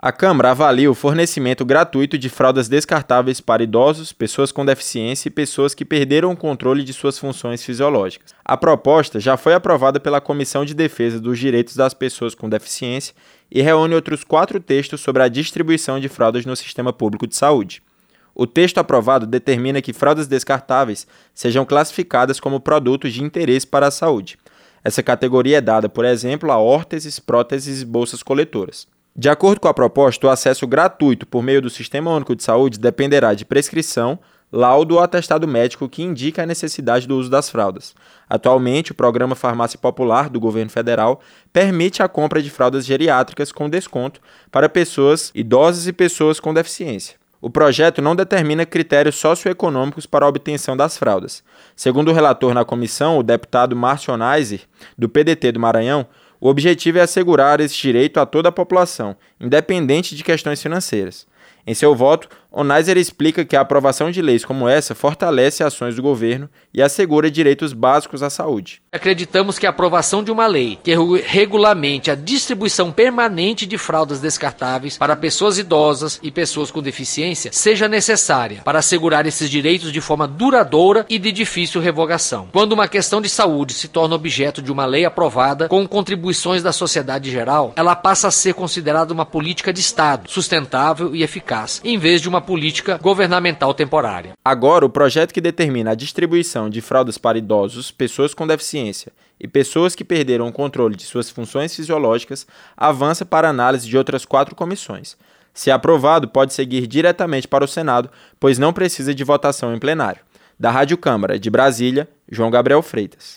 A Câmara avalia o fornecimento gratuito de fraldas descartáveis para idosos, pessoas com deficiência e pessoas que perderam o controle de suas funções fisiológicas. A proposta já foi aprovada pela Comissão de Defesa dos Direitos das Pessoas com Deficiência e reúne outros quatro textos sobre a distribuição de fraldas no sistema público de saúde. O texto aprovado determina que fraldas descartáveis sejam classificadas como produtos de interesse para a saúde. Essa categoria é dada, por exemplo, a órteses, próteses e bolsas coletoras. De acordo com a proposta, o acesso gratuito por meio do Sistema Único de Saúde dependerá de prescrição, laudo ou atestado médico que indica a necessidade do uso das fraldas. Atualmente, o programa Farmácia Popular do governo federal permite a compra de fraldas geriátricas com desconto para pessoas idosas e pessoas com deficiência. O projeto não determina critérios socioeconômicos para a obtenção das fraldas. Segundo o relator na comissão, o deputado Márcio Onaiser, do PDT do Maranhão, o objetivo é assegurar esse direito a toda a população, independente de questões financeiras. Em seu voto, Onaiser explica que a aprovação de leis como essa fortalece ações do governo e assegura direitos básicos à saúde. Acreditamos que a aprovação de uma lei que regulamente a distribuição permanente de fraldas descartáveis para pessoas idosas e pessoas com deficiência seja necessária para assegurar esses direitos de forma duradoura e de difícil revogação. Quando uma questão de saúde se torna objeto de uma lei aprovada com contribuições da sociedade geral, ela passa a ser considerada uma política de Estado sustentável e eficaz, em vez de uma política governamental temporária. Agora, o projeto que determina a distribuição de fraldas para idosos, pessoas com deficiência e pessoas que perderam o controle de suas funções fisiológicas avança para análise de outras quatro comissões. Se aprovado, pode seguir diretamente para o Senado, pois não precisa de votação em plenário. Da Rádio Câmara de Brasília, João Gabriel Freitas.